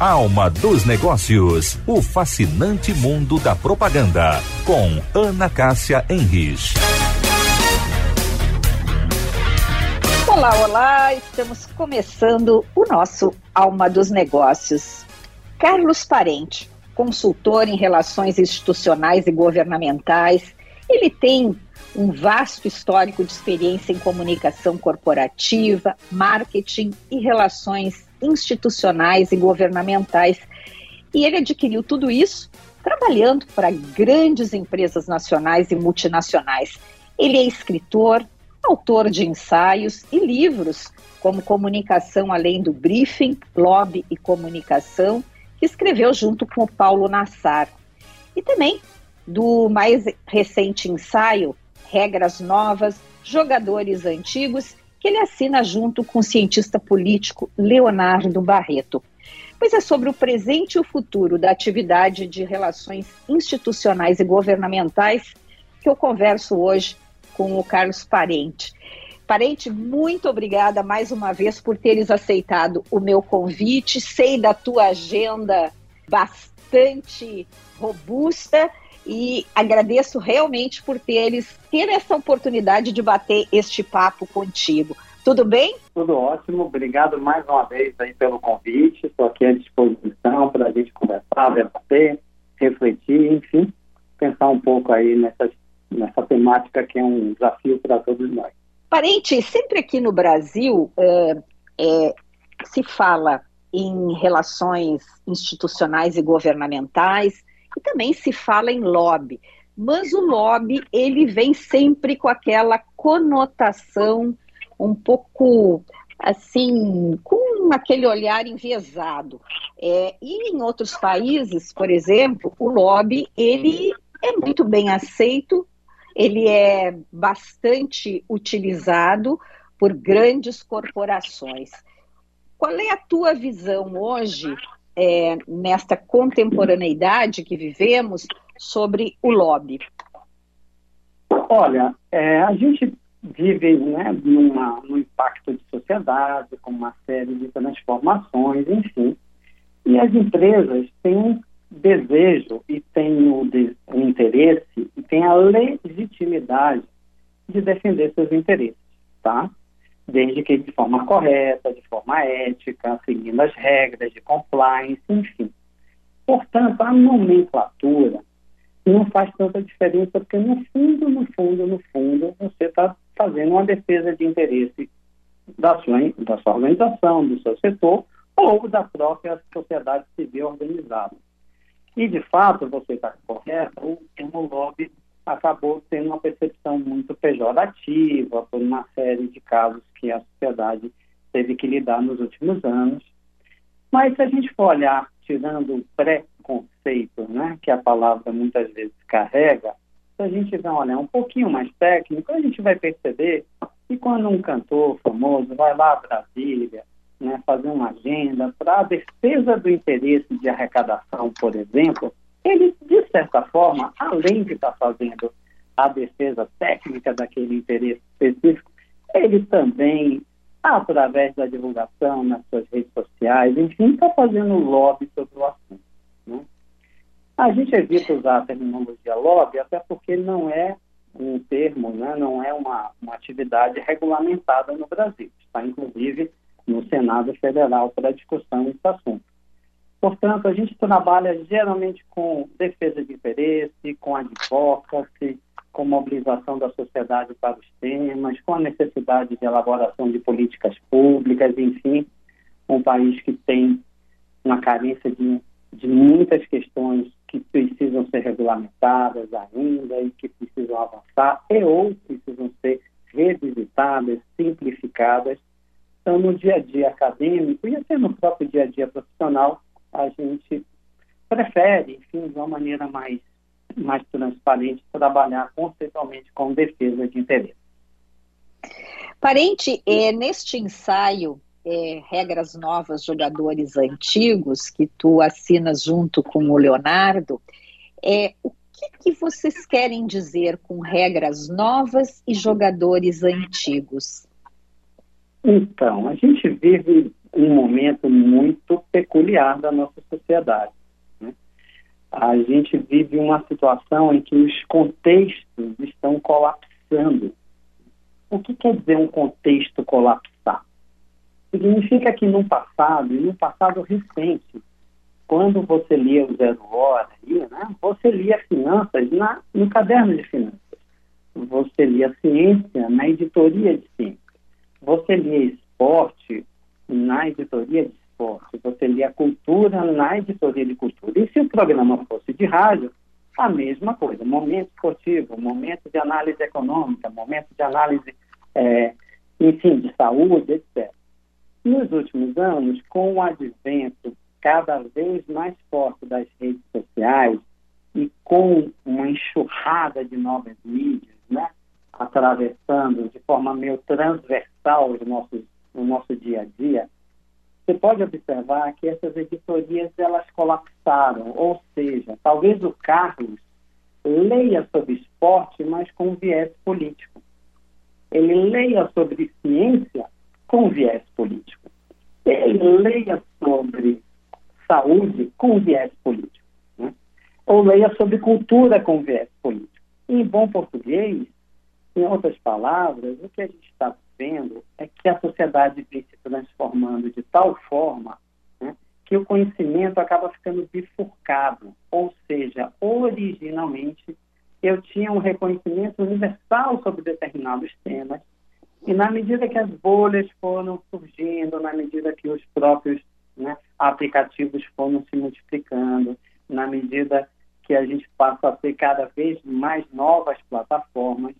Alma dos Negócios, o fascinante mundo da propaganda, com Ana Cássia Henrich. Olá, olá, estamos começando o nosso Alma dos Negócios. Carlos Parente, consultor em relações institucionais e governamentais, ele tem um vasto histórico de experiência em comunicação corporativa, marketing e relações institucionais e governamentais. E ele adquiriu tudo isso trabalhando para grandes empresas nacionais e multinacionais. Ele é escritor, autor de ensaios e livros, como Comunicação Além do Briefing, Lobby e Comunicação, que escreveu junto com o Paulo Nassar. E também do mais recente ensaio, Regras Novas, Jogadores Antigos que ele assina junto com o cientista político Leonardo Barreto. Pois é sobre o presente e o futuro da atividade de relações institucionais e governamentais que eu converso hoje com o Carlos Parente. Parente, muito obrigada mais uma vez por teres aceitado o meu convite. Sei da tua agenda bastante robusta e agradeço realmente por teres ter essa oportunidade de bater este papo contigo. Tudo bem? Tudo ótimo, obrigado mais uma vez aí pelo convite. Estou aqui à disposição para a gente conversar, debater, refletir, enfim, pensar um pouco aí nessa, nessa temática que é um desafio para todos nós. Parente, sempre aqui no Brasil é, é, se fala em relações institucionais e governamentais, e também se fala em lobby. Mas o lobby, ele vem sempre com aquela conotação um pouco assim, com aquele olhar enviesado. É, e em outros países, por exemplo, o lobby, ele é muito bem aceito, ele é bastante utilizado por grandes corporações. Qual é a tua visão hoje é, nesta contemporaneidade que vivemos sobre o lobby? Olha, é, a gente vive né, numa, num impacto de sociedade, com uma série de transformações, enfim. E as empresas têm um desejo e têm o, de, o interesse e têm a legitimidade de defender seus interesses, tá? Desde que de forma correta, de forma ética, seguindo as regras de compliance, enfim. Portanto, a nomenclatura não faz tanta diferença, porque no fundo, no fundo, no fundo, você está fazendo uma defesa de interesse da sua, da sua organização, do seu setor ou da própria sociedade civil organizada. E, de fato, você está correto, o termo lobby acabou tendo uma percepção muito pejorativa por uma série de casos que a sociedade teve que lidar nos últimos anos. Mas se a gente for olhar, tirando o pré-conceito, né, que a palavra muitas vezes carrega, se a gente vai olhar um pouquinho mais técnico, a gente vai perceber que quando um cantor famoso vai lá a Brasília, né, fazer uma agenda para a defesa do interesse de arrecadação, por exemplo, ele, de certa forma, além de estar fazendo a defesa técnica daquele interesse específico, ele também, através da divulgação nas suas redes sociais, enfim, está fazendo lobby sobre o assunto. Né? A gente evita usar a terminologia lobby, até porque não é um termo, né, não é uma, uma atividade regulamentada no Brasil. Está, inclusive, no Senado Federal para discussão desse assunto. Portanto, a gente trabalha geralmente com defesa de interesse, com advocacy, com mobilização da sociedade para os temas, com a necessidade de elaboração de políticas públicas, enfim, um país que tem uma carência de, de muitas questões que precisam ser regulamentadas ainda e que precisam avançar e ou precisam ser revisitadas, simplificadas. Então, no dia a dia acadêmico e até no próprio dia a dia profissional, a gente prefere, enfim, de uma maneira mais, mais transparente, trabalhar conceitualmente com defesa de interesse. Parente, é, neste ensaio, é, Regras Novas, Jogadores Antigos, que tu assinas junto com o Leonardo, é, o que, que vocês querem dizer com regras novas e jogadores antigos? Então, a gente vive um momento muito peculiar da nossa sociedade. Né? A gente vive uma situação em que os contextos estão colapsando. O que quer dizer um contexto colapsar? Significa que no passado, e no passado recente, quando você lia o Zero Hora, né, você lia finanças na, no caderno de finanças. Você lia ciência na editoria de ciência. Você lia esporte na editoria de esporte, você lia cultura na editoria de cultura. E se o programa fosse de rádio, a mesma coisa. Momento esportivo, momento de análise econômica, momento de análise, é, enfim, de saúde, etc. Nos últimos anos, com o advento cada vez mais forte das redes sociais e com uma enxurrada de novas mídias, né, atravessando de forma meio transversal os nossos no nosso dia a dia, você pode observar que essas editorias elas colapsaram, ou seja, talvez o Carlos leia sobre esporte, mas com viés político. Ele leia sobre ciência com viés político. Ele leia sobre saúde com viés político. Né? Ou leia sobre cultura com viés político. Em bom português, em outras palavras, o que a gente está vendo que a sociedade vem se transformando de tal forma né, que o conhecimento acaba ficando bifurcado. Ou seja, originalmente eu tinha um reconhecimento universal sobre determinados temas, e na medida que as bolhas foram surgindo, na medida que os próprios né, aplicativos foram se multiplicando, na medida que a gente passa a ter cada vez mais novas plataformas,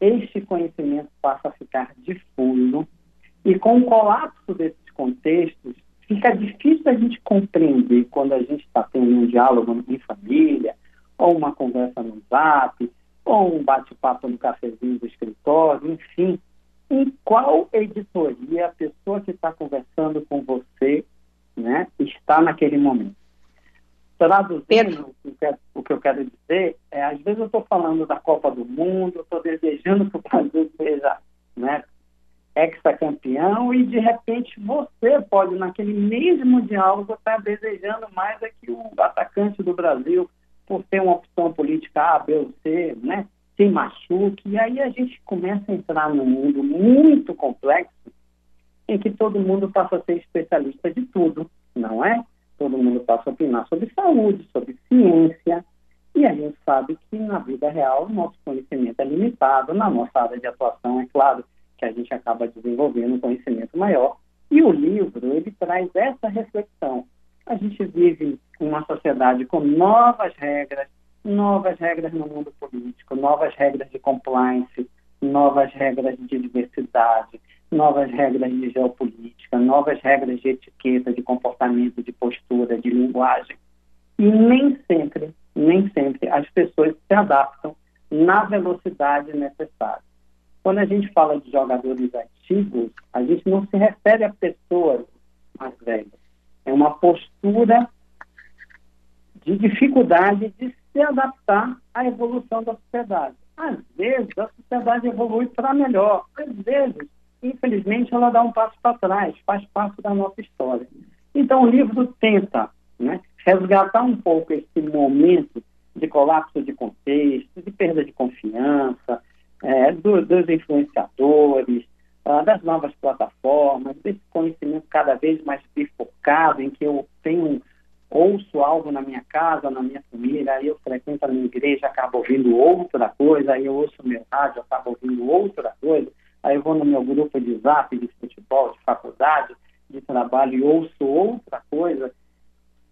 este conhecimento passa a ficar difuso e com o colapso desses contextos, fica difícil a gente compreender quando a gente está tendo um diálogo em família, ou uma conversa no zap, ou um bate-papo no cafezinho do escritório, enfim, em qual editoria a pessoa que está conversando com você né, está naquele momento. Traduzindo o que eu quero dizer, é, às vezes eu estou falando da Copa do Mundo, estou desejando que o Brasil seja né, ex-campeão e de repente você pode, naquele mesmo diálogo, estar tá desejando mais é que o atacante do Brasil, por ter uma opção política A, B ou C, né, se machuque. E aí a gente começa a entrar num mundo muito complexo em que todo mundo passa a ser especialista de tudo, não é? todo mundo passa a opinar sobre saúde, sobre ciência, e a gente sabe que na vida real o nosso conhecimento é limitado, na nossa área de atuação, é claro que a gente acaba desenvolvendo um conhecimento maior, e o livro, ele traz essa reflexão. A gente vive uma sociedade com novas regras, novas regras no mundo político, novas regras de compliance, novas regras de diversidade, novas regras de geopolítica, novas regras de etiqueta, de comportamento, de postura, de linguagem. E nem sempre, nem sempre as pessoas se adaptam na velocidade necessária. Quando a gente fala de jogadores antigos, a gente não se refere a pessoas mais velhas. É uma postura de dificuldade de se adaptar à evolução da sociedade. Às vezes, a sociedade evolui para melhor. Às vezes, infelizmente, ela dá um passo para trás, faz parte da nossa história. Então, o livro tenta né, resgatar um pouco esse momento de colapso de contexto, de perda de confiança, é, do, dos influenciadores, uh, das novas plataformas, desse conhecimento cada vez mais bifurcado, em que eu tenho ouço algo na minha casa, na minha família, aí eu frequento a minha igreja, acabo ouvindo outra coisa, aí eu ouço meu rádio, acabo ouvindo outra coisa aí eu vou no meu grupo de zap, de futebol, de faculdade, de trabalho e ouço outra coisa,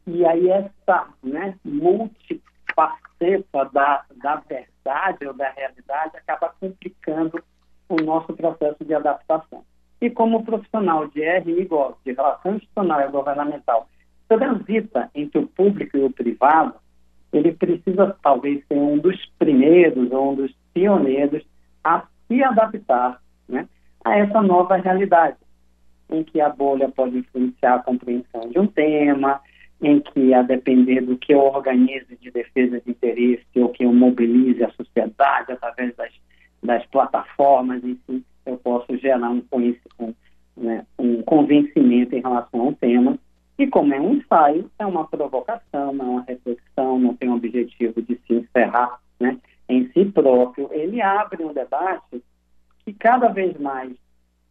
e aí essa né, multifaceta da, da verdade ou da realidade acaba complicando o nosso processo de adaptação. E como profissional de RI de relação institucional e governamental, transita entre o público e o privado, ele precisa talvez ser um dos primeiros ou um dos pioneiros a se adaptar né, a essa nova realidade, em que a bolha pode influenciar a compreensão de um tema, em que, a depender do que eu organize de defesa de interesse ou que eu mobilize a sociedade através das, das plataformas, enfim, eu posso gerar um, um, né, um convencimento em relação ao tema. E como é um ensaio, é uma provocação, não é uma reflexão, não tem o objetivo de se encerrar né, em si próprio. Ele abre um debate que cada vez mais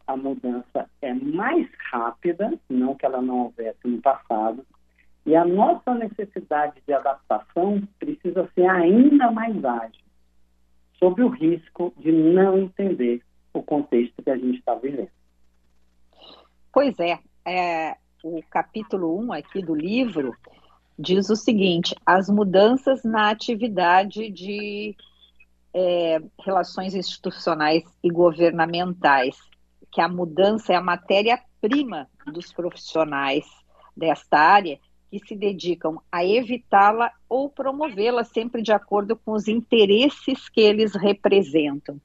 a mudança é mais rápida, não que ela não houvesse no passado, e a nossa necessidade de adaptação precisa ser ainda mais ágil, sob o risco de não entender o contexto que a gente está vivendo. Pois é, é, o capítulo 1 aqui do livro diz o seguinte: as mudanças na atividade de é, relações institucionais e governamentais, que a mudança é a matéria-prima dos profissionais desta área que se dedicam a evitá-la ou promovê-la sempre de acordo com os interesses que eles representam.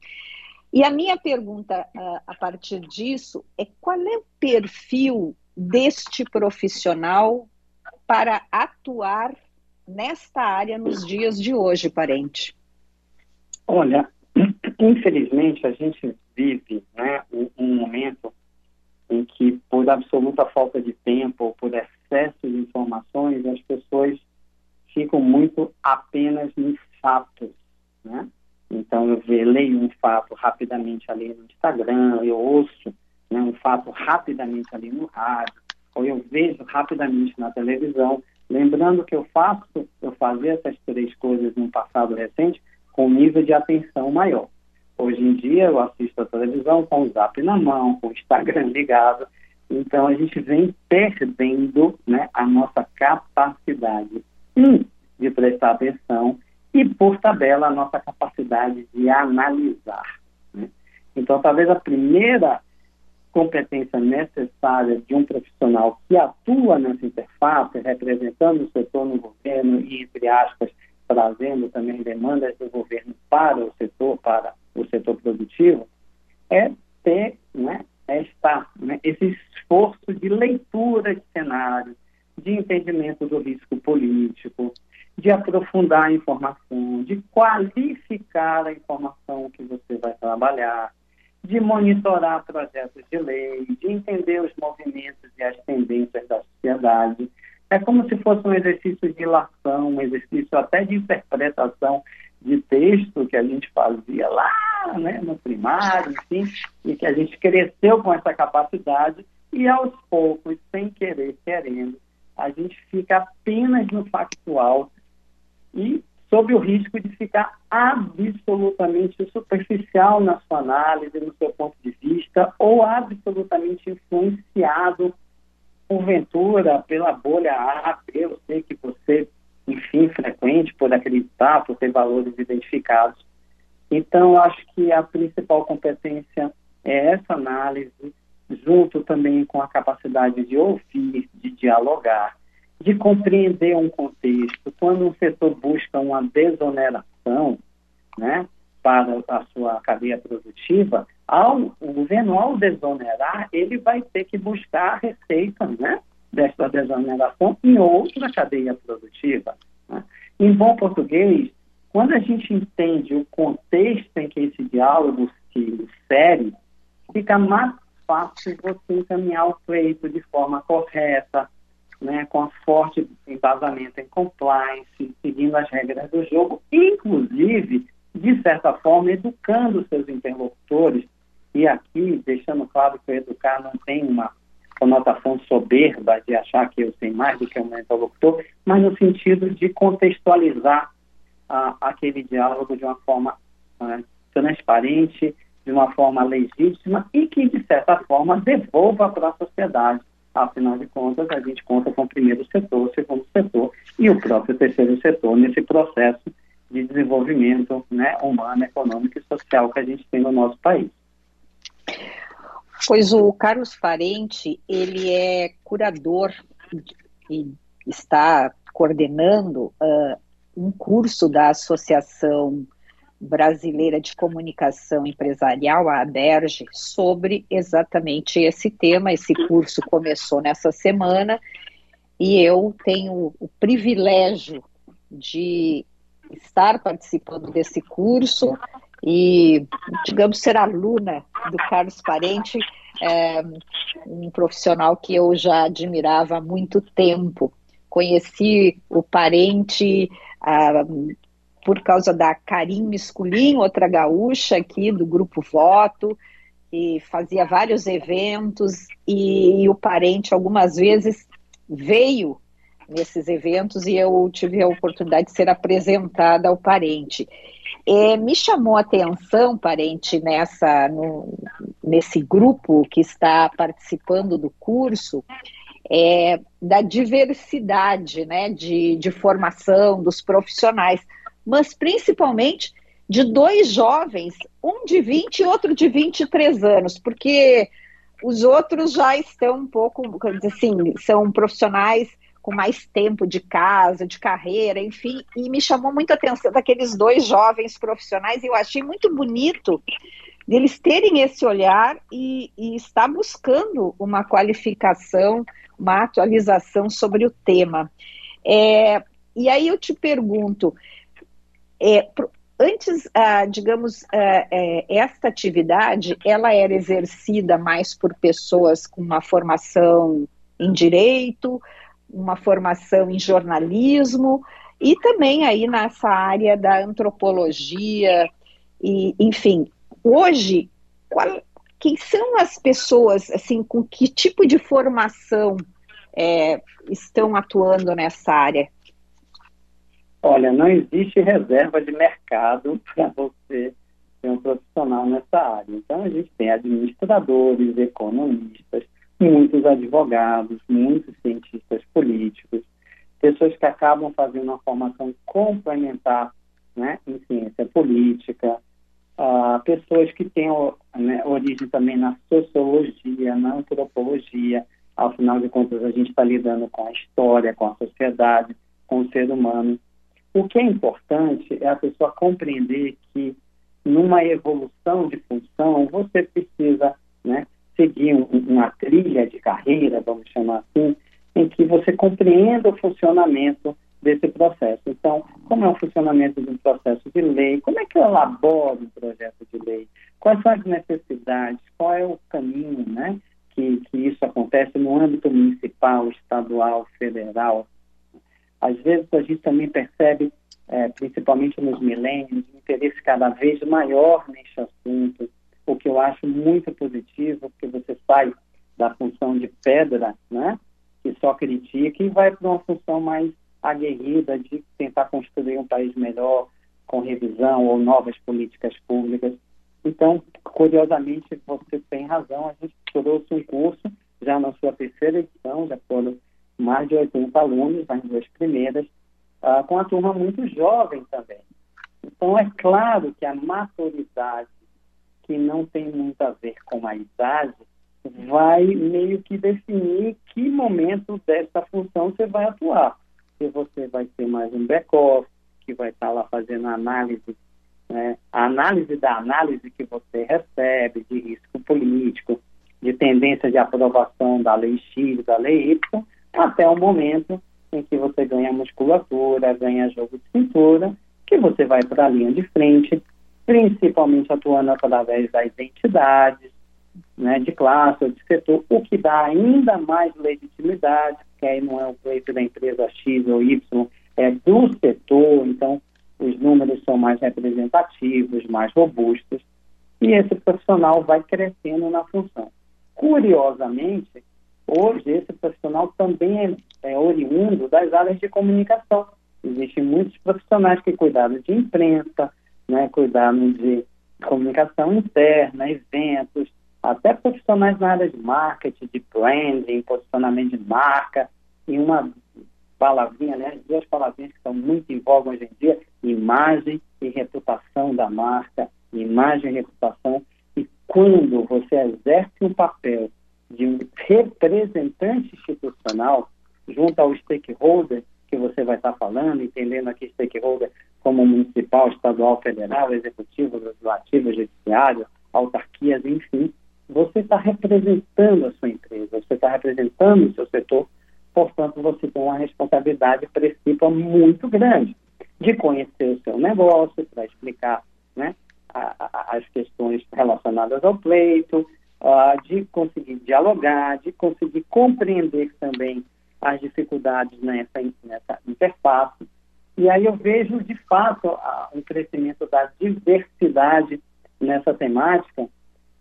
E a minha pergunta uh, a partir disso é qual é o perfil deste profissional para atuar nesta área nos dias de hoje, parente? Olha, infelizmente a gente vive né, um, um momento em que, por absoluta falta de tempo ou por excesso de informações, as pessoas ficam muito apenas nos fatos, né? Então, eu leio um fato rapidamente ali no Instagram, eu ouço né, um fato rapidamente ali no rádio, ou eu vejo rapidamente na televisão, lembrando que eu faço, eu fazia essas três coisas no passado recente com nível de atenção maior. Hoje em dia eu assisto a televisão com o zap na mão, com o Instagram ligado, então a gente vem perdendo né, a nossa capacidade um, de prestar atenção e, por tabela, a nossa capacidade de analisar. Né? Então, talvez a primeira competência necessária de um profissional que atua nessa interface, representando o setor no governo e, entre aspas, trazendo também demandas do governo para o setor, para o setor produtivo, é ter, né, é estar, né, esse esforço de leitura de cenário, de entendimento do risco político, de aprofundar a informação, de qualificar a informação que você vai trabalhar, de monitorar projetos de lei, de entender os movimentos e as tendências da sociedade. É como se fosse um exercício de ilação, um exercício até de interpretação de texto que a gente fazia lá né, no primário, enfim, e que a gente cresceu com essa capacidade e aos poucos, sem querer, querendo, a gente fica apenas no factual e sob o risco de ficar absolutamente superficial na sua análise, no seu ponto de vista, ou absolutamente influenciado, porventura, pela bolha A, B, eu sei que você, enfim, frequente por acreditar, por ter valores identificados. Então, acho que a principal competência é essa análise, junto também com a capacidade de ouvir, de dialogar, de compreender um contexto. Quando um setor busca uma desoneração né, para a sua cadeia produtiva, ao, o governo, ao desonerar, ele vai ter que buscar a receita né, dessa desoneração em outra cadeia produtiva. Né? Em bom português, quando a gente entende o contexto em que esse diálogo se insere, fica mais fácil você encaminhar o pleito de forma correta, né, com forte embasamento em compliance, seguindo as regras do jogo, inclusive, de certa forma, educando seus interlocutores. E aqui, deixando claro que educar não tem uma conotação soberba de achar que eu sei mais do que o meu interlocutor, mas no sentido de contextualizar ah, aquele diálogo de uma forma ah, transparente, de uma forma legítima e que, de certa forma, devolva para a sociedade Afinal de contas, a gente conta com o primeiro setor, o segundo setor e o próprio terceiro setor nesse processo de desenvolvimento né, humano, econômico e social que a gente tem no nosso país. Pois o Carlos Parente, ele é curador e está coordenando uh, um curso da Associação Brasileira de Comunicação Empresarial, a ABERGE, sobre exatamente esse tema. Esse curso começou nessa semana e eu tenho o privilégio de estar participando desse curso e, digamos, ser aluna do Carlos Parente. É, um profissional que eu já admirava há muito tempo. Conheci o parente ah, por causa da Karim Misculin, outra gaúcha aqui do Grupo Voto, que fazia vários eventos, e, e o parente algumas vezes veio nesses eventos e eu tive a oportunidade de ser apresentada ao parente. É, me chamou a atenção, parente, nessa, no, nesse grupo que está participando do curso, é, da diversidade né, de, de formação dos profissionais, mas principalmente de dois jovens, um de 20 e outro de 23 anos, porque os outros já estão um pouco, assim, são profissionais com mais tempo de casa, de carreira, enfim, e me chamou muito a atenção daqueles dois jovens profissionais, e eu achei muito bonito eles terem esse olhar e, e estar buscando uma qualificação, uma atualização sobre o tema. É, e aí eu te pergunto, é, antes, ah, digamos, ah, é, esta atividade, ela era exercida mais por pessoas com uma formação em direito, uma formação em jornalismo e também aí nessa área da antropologia. E enfim hoje qual, quem são as pessoas assim com que tipo de formação é, estão atuando nessa área? Olha não existe reserva de mercado para você ser um profissional nessa área. Então a gente tem administradores economistas muitos advogados, muitos cientistas políticos, pessoas que acabam fazendo uma formação complementar né, em ciência política, uh, pessoas que têm né, origem também na sociologia, na antropologia. Ao final de contas, a gente está lidando com a história, com a sociedade, com o ser humano. O que é importante é a pessoa compreender que numa evolução de função, você precisa né, seguir um, uma trilha de carreira, vamos chamar assim, em que você compreenda o funcionamento desse processo. Então, como é o funcionamento de um processo de lei? Como é que eu elaboro um projeto de lei? Quais são as necessidades? Qual é o caminho, né? Que, que isso acontece no âmbito municipal, estadual, federal. Às vezes a gente também percebe, é, principalmente nos milênios, um interesse cada vez maior neste assunto, o que eu acho muito positivo, porque você sai da função de pedra, né, que só critica, e vai para uma função mais aguerrida de tentar construir um país melhor, com revisão ou novas políticas públicas. Então, curiosamente, você tem razão, a gente trouxe um curso, já na sua terceira edição, já foram mais de 80 alunos, nas duas primeiras, uh, com a turma muito jovem também. Então, é claro que a maturidade que não tem muito a ver com a idade, vai meio que definir que momento dessa função você vai atuar. Se você vai ser mais um back-off, que vai estar lá fazendo análise, né, a análise da análise que você recebe de risco político, de tendência de aprovação da lei X, da lei Y, até o momento em que você ganha musculatura, ganha jogo de cintura, que você vai para a linha de frente principalmente atuando através da identidade né, de classe ou de setor, o que dá ainda mais legitimidade, porque aí não é o pleito da empresa X ou Y, é do setor, então os números são mais representativos, mais robustos, e esse profissional vai crescendo na função. Curiosamente, hoje esse profissional também é, é oriundo das áreas de comunicação. Existem muitos profissionais que cuidaram de imprensa, né, cuidaram de comunicação interna, eventos, até profissionais na área de marketing, de branding, posicionamento de marca, e uma palavrinha, né, duas palavrinhas que estão muito em voga hoje em dia, imagem e reputação da marca, imagem e reputação, e quando você exerce um papel de um representante institucional junto ao stakeholder que você vai estar falando, entendendo aqui stakeholder como municipal, estadual, federal, executivo, legislativo, judiciário, autarquias, enfim, você está representando a sua empresa, você está representando o seu setor, portanto, você tem uma responsabilidade principal muito grande de conhecer o seu negócio, para explicar né, a, a, as questões relacionadas ao pleito, de de conseguir dialogar, de conseguir compreender também as dificuldades nessa, nessa interface. E aí eu vejo, de fato, um crescimento da diversidade nessa temática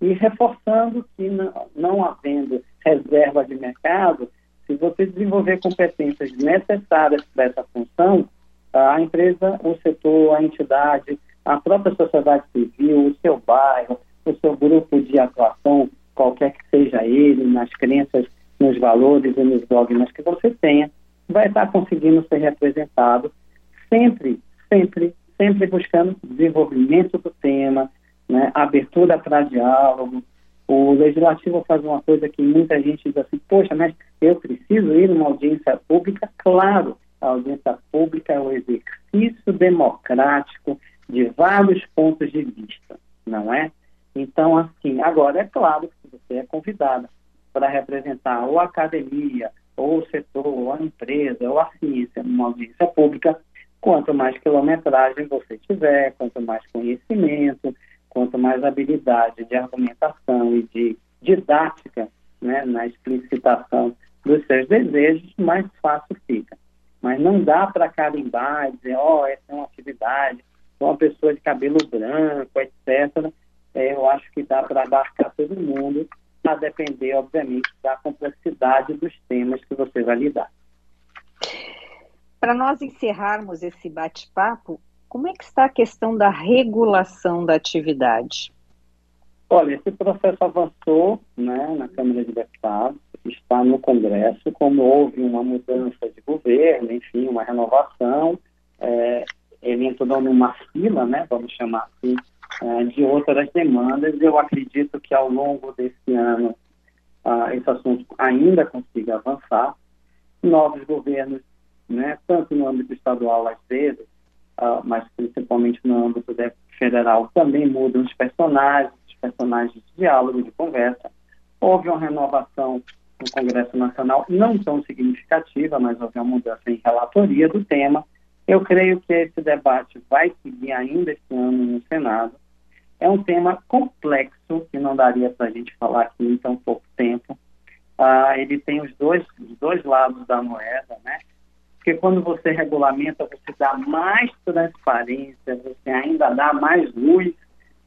e reforçando que, não, não havendo reserva de mercado, se você desenvolver competências necessárias para essa função, a empresa, o setor, a entidade, a própria sociedade civil, o seu bairro, o seu grupo de atuação, qualquer que seja ele, nas crenças, nos valores e nos dogmas que você tenha, vai estar conseguindo ser representado sempre, sempre, sempre buscando desenvolvimento do tema, né, abertura para diálogo. O legislativo faz uma coisa que muita gente diz assim, poxa, mas eu preciso ir numa audiência pública? Claro, a audiência pública é o exercício democrático de vários pontos de vista, não é? Então, assim, agora é claro que você é convidada para representar ou a academia, ou o setor, ou a empresa, ou a ciência numa audiência pública, quanto mais quilometragem você tiver, quanto mais conhecimento, quanto mais habilidade de argumentação e de didática né, na explicitação dos seus desejos, mais fácil fica. Mas não dá para carimbar e dizer, ó, oh, essa é uma atividade, uma pessoa de cabelo branco, etc. É, eu acho que dá para abarcar todo mundo, a depender, obviamente, da complexidade dos temas que você vai lidar. Para nós encerrarmos esse bate-papo, como é que está a questão da regulação da atividade? Olha, esse processo avançou né, na Câmara de Deputados, está no Congresso, como houve uma mudança de governo, enfim, uma renovação, é, ele entrou numa fila, né, vamos chamar assim, de outras demandas. Eu acredito que ao longo desse ano uh, esse assunto ainda consiga avançar. Novos governos, né, tanto no âmbito estadual às vezes, uh, mas principalmente no âmbito federal, também mudam os personagens, os personagens de diálogo, de conversa. Houve uma renovação no Congresso Nacional, não tão significativa, mas houve uma mudança em relatoria do tema. Eu creio que esse debate vai seguir ainda este ano no Senado. É um tema complexo, que não daria para a gente falar aqui em tão pouco tempo. Ah, ele tem os dois, os dois lados da moeda, né? Porque quando você regulamenta, você dá mais transparência, você ainda dá mais luz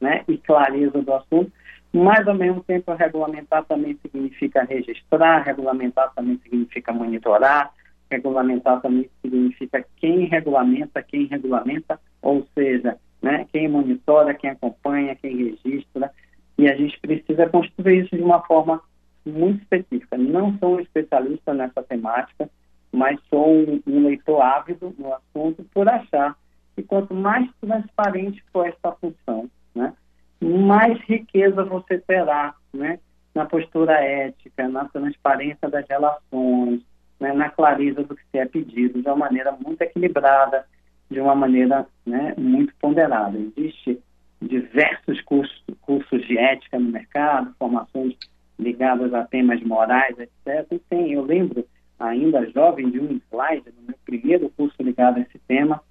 né, e clareza do assunto, mas ao mesmo tempo regulamentar também significa registrar, regulamentar também significa monitorar, regulamentar também significa quem regulamenta, quem regulamenta, ou seja, né, quem monitora, quem acompanha, quem registra, e a gente precisa construir isso de uma forma muito específica. Não sou um especialista nessa temática, mas sou um, um leitor ávido no assunto por achar que quanto mais transparente for essa função, né, mais riqueza você terá né, na postura ética, na transparência das relações, né, na clareza do que se é pedido, de uma maneira muito equilibrada, de uma maneira né, muito ponderada. Existe diversos cursos, cursos de ética no mercado, formações ligadas a temas morais, etc. E tem, eu lembro ainda jovem, de um slide, no meu primeiro curso ligado a esse tema,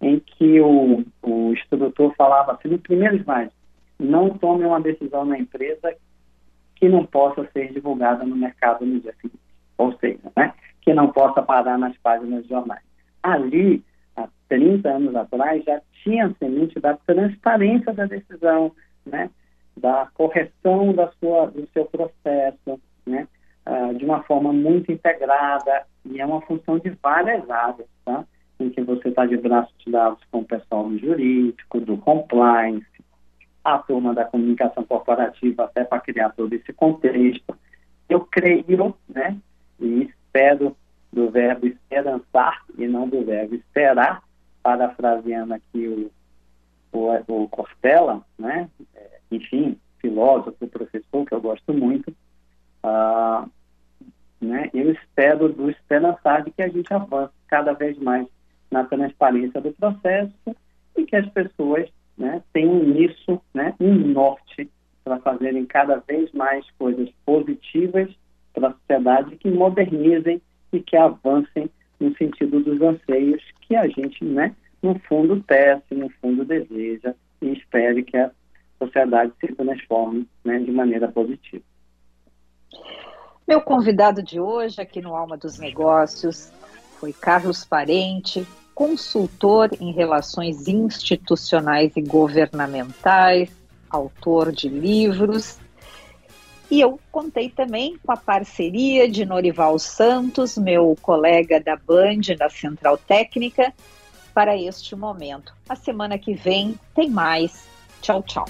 em que o, o instrutor falava assim, no primeiro slide, não tome uma decisão na empresa que não possa ser divulgada no mercado no dia seguinte. Ou seja, né, que não possa parar nas páginas de jornais. Ali, há 30 anos atrás, já tinha a semente da transparência da decisão, né, da correção da sua, do seu processo, né, uh, de uma forma muito integrada e é uma função de várias áreas, tá? Em que você está de braços dados com o pessoal do jurídico, do compliance, a turma da comunicação corporativa, até para criar todo esse contexto. Eu creio, né, e espero do verbo esperançar e não do verbo esperar, parafraseando aqui o, o, o Cortella, né, é, enfim, filósofo, professor, que eu gosto muito, uh, né, eu espero do esperançar de que a gente avance cada vez mais na transparência do processo e que as pessoas né, tenham nisso né, um norte para fazerem cada vez mais coisas positivas para a sociedade que modernizem e que avancem no sentido dos anseios que a gente, né, no fundo, tece, no fundo, deseja e espere que a sociedade se transforme né, de maneira positiva. Meu convidado de hoje aqui no Alma dos Negócios foi Carlos Parente, consultor em relações institucionais e governamentais, autor de livros. E eu contei também com a parceria de Norival Santos, meu colega da Band, da Central Técnica, para este momento. A semana que vem tem mais. Tchau, tchau.